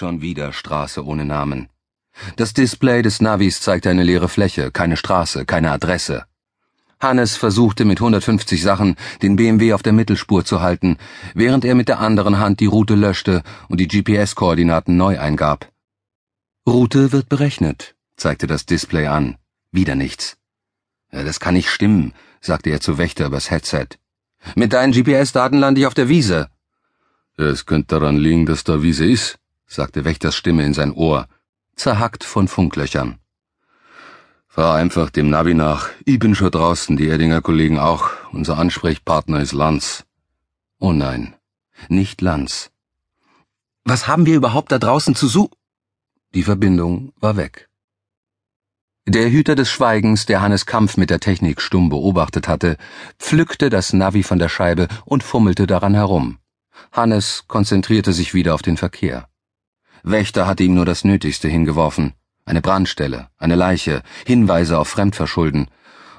Schon wieder Straße ohne Namen. Das Display des Navis zeigte eine leere Fläche, keine Straße, keine Adresse. Hannes versuchte mit 150 Sachen den BMW auf der Mittelspur zu halten, während er mit der anderen Hand die Route löschte und die GPS-Koordinaten neu eingab. Route wird berechnet, zeigte das Display an. Wieder nichts. Ja, das kann nicht stimmen, sagte er zu Wächter übers Headset. Mit deinen GPS-Daten lande ich auf der Wiese. Es könnte daran liegen, dass da Wiese ist, sagte Wächters Stimme in sein Ohr, zerhackt von Funklöchern. Fahr einfach dem Navi nach. Ich bin schon draußen, die Erdinger Kollegen auch. Unser Ansprechpartner ist Lanz. Oh nein, nicht Lanz. Was haben wir überhaupt da draußen zu suchen? Die Verbindung war weg. Der Hüter des Schweigens, der Hannes Kampf mit der Technik stumm beobachtet hatte, pflückte das Navi von der Scheibe und fummelte daran herum. Hannes konzentrierte sich wieder auf den Verkehr. Wächter hatte ihm nur das Nötigste hingeworfen. Eine Brandstelle, eine Leiche, Hinweise auf Fremdverschulden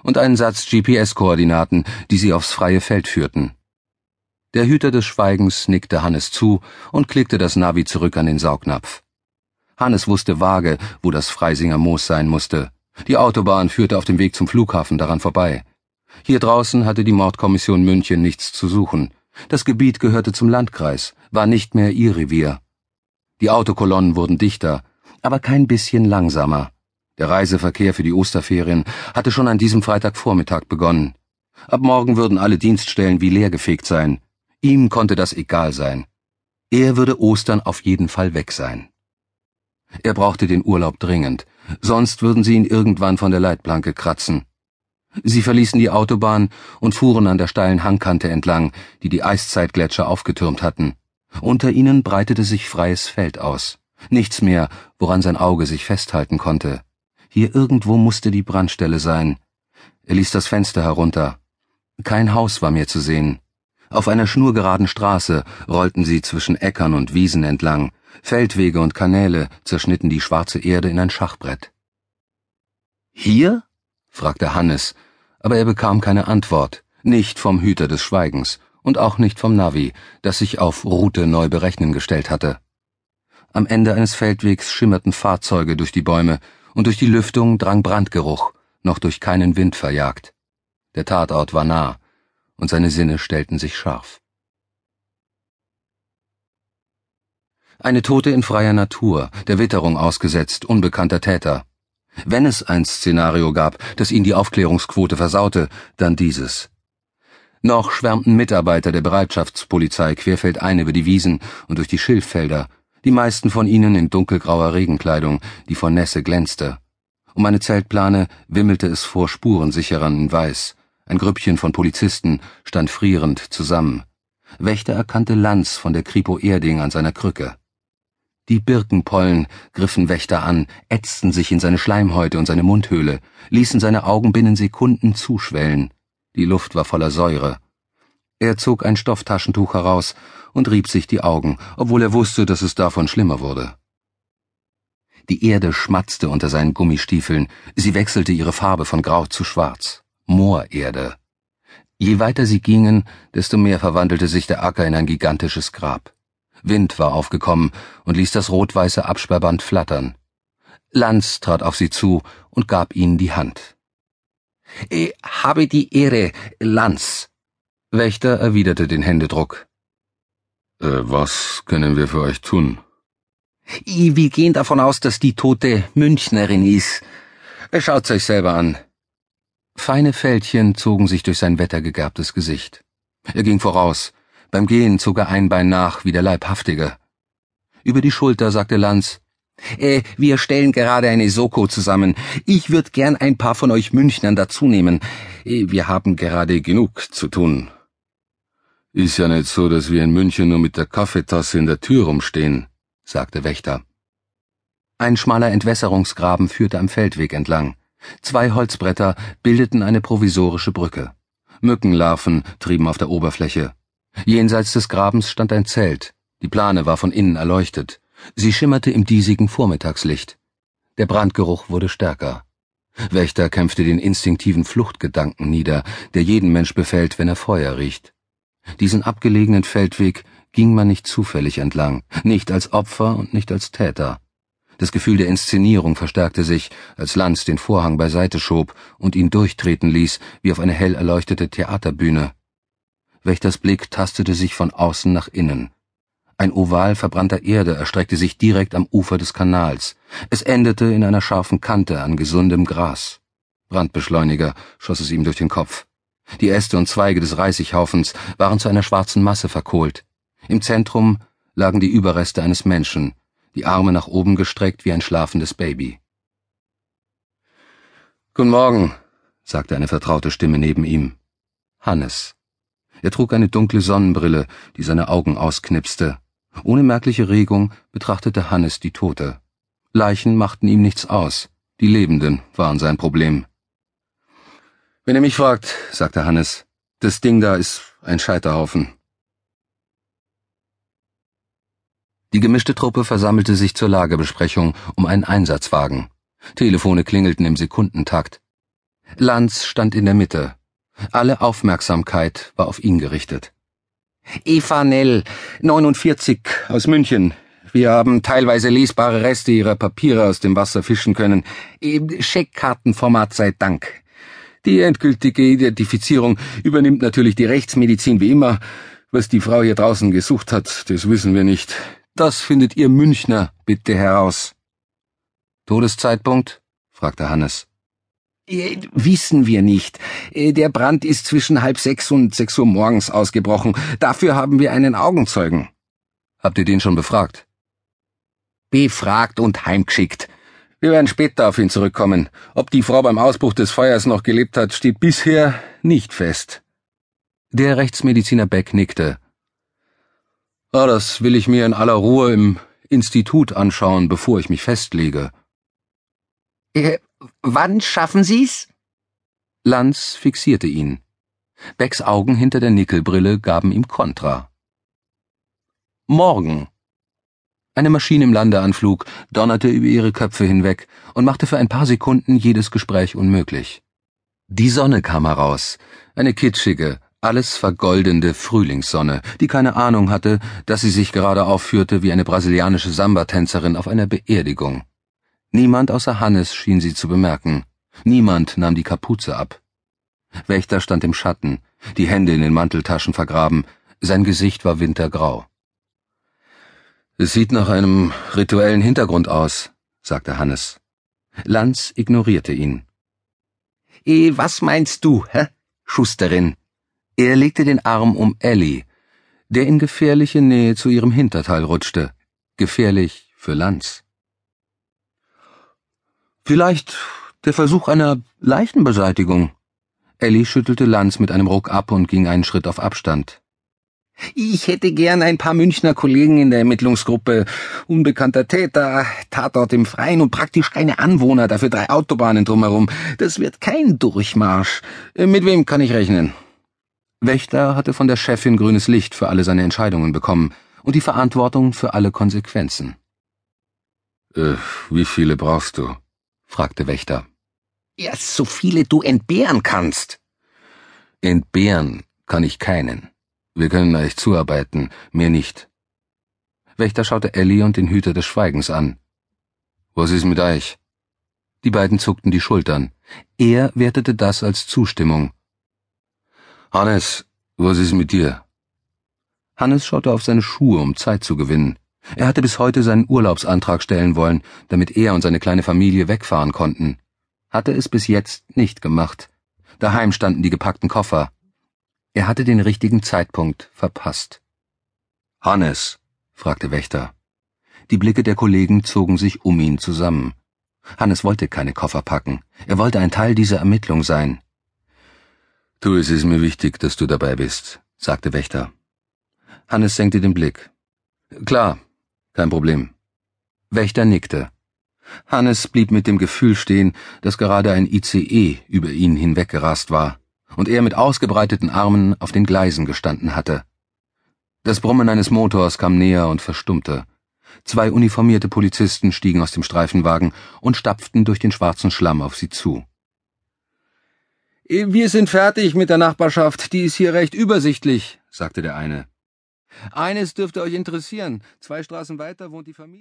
und einen Satz GPS-Koordinaten, die sie aufs freie Feld führten. Der Hüter des Schweigens nickte Hannes zu und klickte das Navi zurück an den Saugnapf. Hannes wusste vage, wo das Freisinger Moos sein musste. Die Autobahn führte auf dem Weg zum Flughafen daran vorbei. Hier draußen hatte die Mordkommission München nichts zu suchen. Das Gebiet gehörte zum Landkreis, war nicht mehr ihr Revier. Die Autokolonnen wurden dichter, aber kein bisschen langsamer. Der Reiseverkehr für die Osterferien hatte schon an diesem Freitagvormittag begonnen. Ab morgen würden alle Dienststellen wie leergefegt sein. Ihm konnte das egal sein. Er würde Ostern auf jeden Fall weg sein. Er brauchte den Urlaub dringend, sonst würden sie ihn irgendwann von der Leitplanke kratzen. Sie verließen die Autobahn und fuhren an der steilen Hangkante entlang, die die Eiszeitgletscher aufgetürmt hatten. Unter ihnen breitete sich freies Feld aus. Nichts mehr, woran sein Auge sich festhalten konnte. Hier irgendwo musste die Brandstelle sein. Er ließ das Fenster herunter. Kein Haus war mehr zu sehen. Auf einer schnurgeraden Straße rollten sie zwischen Äckern und Wiesen entlang. Feldwege und Kanäle zerschnitten die schwarze Erde in ein Schachbrett. Hier? fragte Hannes, aber er bekam keine Antwort, nicht vom Hüter des Schweigens und auch nicht vom Navi, das sich auf Route neu berechnen gestellt hatte. Am Ende eines Feldwegs schimmerten Fahrzeuge durch die Bäume, und durch die Lüftung drang Brandgeruch, noch durch keinen Wind verjagt. Der Tatort war nah, und seine Sinne stellten sich scharf. Eine Tote in freier Natur, der Witterung ausgesetzt, unbekannter Täter. Wenn es ein Szenario gab, das ihn die Aufklärungsquote versaute, dann dieses. Noch schwärmten Mitarbeiter der Bereitschaftspolizei querfeldein über die Wiesen und durch die Schilffelder, die meisten von ihnen in dunkelgrauer Regenkleidung, die vor Nässe glänzte. Um eine Zeltplane wimmelte es vor Spurensicherern in Weiß. Ein Grüppchen von Polizisten stand frierend zusammen. Wächter erkannte Lanz von der Kripo Erding an seiner Krücke. Die Birkenpollen griffen Wächter an, ätzten sich in seine Schleimhäute und seine Mundhöhle, ließen seine Augen binnen Sekunden zuschwellen. Die Luft war voller Säure. Er zog ein Stofftaschentuch heraus und rieb sich die Augen, obwohl er wusste, dass es davon schlimmer wurde. Die Erde schmatzte unter seinen Gummistiefeln, sie wechselte ihre Farbe von grau zu schwarz. Moorerde. Je weiter sie gingen, desto mehr verwandelte sich der Acker in ein gigantisches Grab. Wind war aufgekommen und ließ das rot-weiße Absperrband flattern. Lanz trat auf sie zu und gab ihnen die Hand. Ich habe die Ehre, Lanz. Wächter erwiderte den Händedruck. Äh, was können wir für euch tun? Wir gehen davon aus, dass die Tote Münchnerin ist. Schaut's euch selber an. Feine Fältchen zogen sich durch sein wettergegerbtes Gesicht. Er ging voraus. Beim Gehen zog er ein Bein nach, wie der Leibhaftige. Über die Schulter sagte Lanz, äh, wir stellen gerade eine Soko zusammen. Ich würd gern ein paar von euch Münchnern dazunehmen. Äh, wir haben gerade genug zu tun. Ist ja nicht so, dass wir in München nur mit der Kaffeetasse in der Tür rumstehen, sagte Wächter. Ein schmaler Entwässerungsgraben führte am Feldweg entlang. Zwei Holzbretter bildeten eine provisorische Brücke. Mückenlarven trieben auf der Oberfläche. Jenseits des Grabens stand ein Zelt. Die Plane war von innen erleuchtet. Sie schimmerte im diesigen Vormittagslicht. Der Brandgeruch wurde stärker. Wächter kämpfte den instinktiven Fluchtgedanken nieder, der jeden Mensch befällt, wenn er Feuer riecht. Diesen abgelegenen Feldweg ging man nicht zufällig entlang, nicht als Opfer und nicht als Täter. Das Gefühl der Inszenierung verstärkte sich, als Lanz den Vorhang beiseite schob und ihn durchtreten ließ, wie auf eine hell erleuchtete Theaterbühne. Wächters Blick tastete sich von außen nach innen. Ein Oval verbrannter Erde erstreckte sich direkt am Ufer des Kanals. Es endete in einer scharfen Kante an gesundem Gras. Brandbeschleuniger schoss es ihm durch den Kopf. Die Äste und Zweige des Reisighaufens waren zu einer schwarzen Masse verkohlt. Im Zentrum lagen die Überreste eines Menschen, die Arme nach oben gestreckt wie ein schlafendes Baby. Guten Morgen, sagte eine vertraute Stimme neben ihm. Hannes. Er trug eine dunkle Sonnenbrille, die seine Augen ausknipste. Ohne merkliche Regung betrachtete Hannes die Tote. Leichen machten ihm nichts aus, die Lebenden waren sein Problem. Wenn ihr mich fragt, sagte Hannes, das Ding da ist ein Scheiterhaufen. Die gemischte Truppe versammelte sich zur Lagebesprechung um einen Einsatzwagen. Telefone klingelten im Sekundentakt. Lanz stand in der Mitte. Alle Aufmerksamkeit war auf ihn gerichtet. Eva Nell, 49, aus München. Wir haben teilweise lesbare Reste ihrer Papiere aus dem Wasser fischen können. Scheckkartenformat sei Dank. Die endgültige Identifizierung übernimmt natürlich die Rechtsmedizin wie immer. Was die Frau hier draußen gesucht hat, das wissen wir nicht. Das findet ihr Münchner bitte heraus. Todeszeitpunkt? fragte Hannes. Äh, wissen wir nicht. Äh, der Brand ist zwischen halb sechs und sechs Uhr morgens ausgebrochen. Dafür haben wir einen Augenzeugen. Habt ihr den schon befragt? Befragt und heimgeschickt. Wir werden später auf ihn zurückkommen. Ob die Frau beim Ausbruch des Feuers noch gelebt hat, steht bisher nicht fest. Der Rechtsmediziner Beck nickte. Ah, das will ich mir in aller Ruhe im Institut anschauen, bevor ich mich festlege. Wann schaffen Sie's? Lanz fixierte ihn. Becks Augen hinter der Nickelbrille gaben ihm Kontra. Morgen. Eine Maschine im Landeanflug donnerte über ihre Köpfe hinweg und machte für ein paar Sekunden jedes Gespräch unmöglich. Die Sonne kam heraus, eine kitschige, alles vergoldende Frühlingssonne, die keine Ahnung hatte, dass sie sich gerade aufführte wie eine brasilianische Samba-Tänzerin auf einer Beerdigung. Niemand außer Hannes schien sie zu bemerken. Niemand nahm die Kapuze ab. Wächter stand im Schatten, die Hände in den Manteltaschen vergraben, sein Gesicht war wintergrau. Es sieht nach einem rituellen Hintergrund aus, sagte Hannes. Lanz ignorierte ihn. Eh, was meinst du, hä? Schusterin. Er legte den Arm um Ellie, der in gefährliche Nähe zu ihrem Hinterteil rutschte. Gefährlich für Lanz. Vielleicht der Versuch einer Leichenbeseitigung. Ellie schüttelte Lanz mit einem Ruck ab und ging einen Schritt auf Abstand. Ich hätte gern ein paar Münchner Kollegen in der Ermittlungsgruppe. Unbekannter Täter, Tatort im Freien und praktisch keine Anwohner, dafür drei Autobahnen drumherum. Das wird kein Durchmarsch. Äh, mit wem kann ich rechnen? Wächter hatte von der Chefin grünes Licht für alle seine Entscheidungen bekommen und die Verantwortung für alle Konsequenzen. Äh, wie viele brauchst du? Fragte Wächter. Ja, so viele du entbehren kannst. Entbehren kann ich keinen. Wir können euch zuarbeiten, mehr nicht. Wächter schaute Ellie und den Hüter des Schweigens an. Was ist mit euch? Die beiden zuckten die Schultern. Er wertete das als Zustimmung. Hannes, was ist mit dir? Hannes schaute auf seine Schuhe, um Zeit zu gewinnen. Er hatte bis heute seinen Urlaubsantrag stellen wollen, damit er und seine kleine Familie wegfahren konnten. Hatte es bis jetzt nicht gemacht. Daheim standen die gepackten Koffer. Er hatte den richtigen Zeitpunkt verpasst. Hannes, fragte Wächter. Die Blicke der Kollegen zogen sich um ihn zusammen. Hannes wollte keine Koffer packen. Er wollte ein Teil dieser Ermittlung sein. Du, es ist mir wichtig, dass du dabei bist, sagte Wächter. Hannes senkte den Blick. Klar, kein Problem. Wächter nickte. Hannes blieb mit dem Gefühl stehen, dass gerade ein ICE über ihn hinweggerast war und er mit ausgebreiteten Armen auf den Gleisen gestanden hatte. Das Brummen eines Motors kam näher und verstummte. Zwei uniformierte Polizisten stiegen aus dem Streifenwagen und stapften durch den schwarzen Schlamm auf sie zu. Wir sind fertig mit der Nachbarschaft, die ist hier recht übersichtlich, sagte der eine. Eines dürfte euch interessieren. Zwei Straßen weiter wohnt die Familie.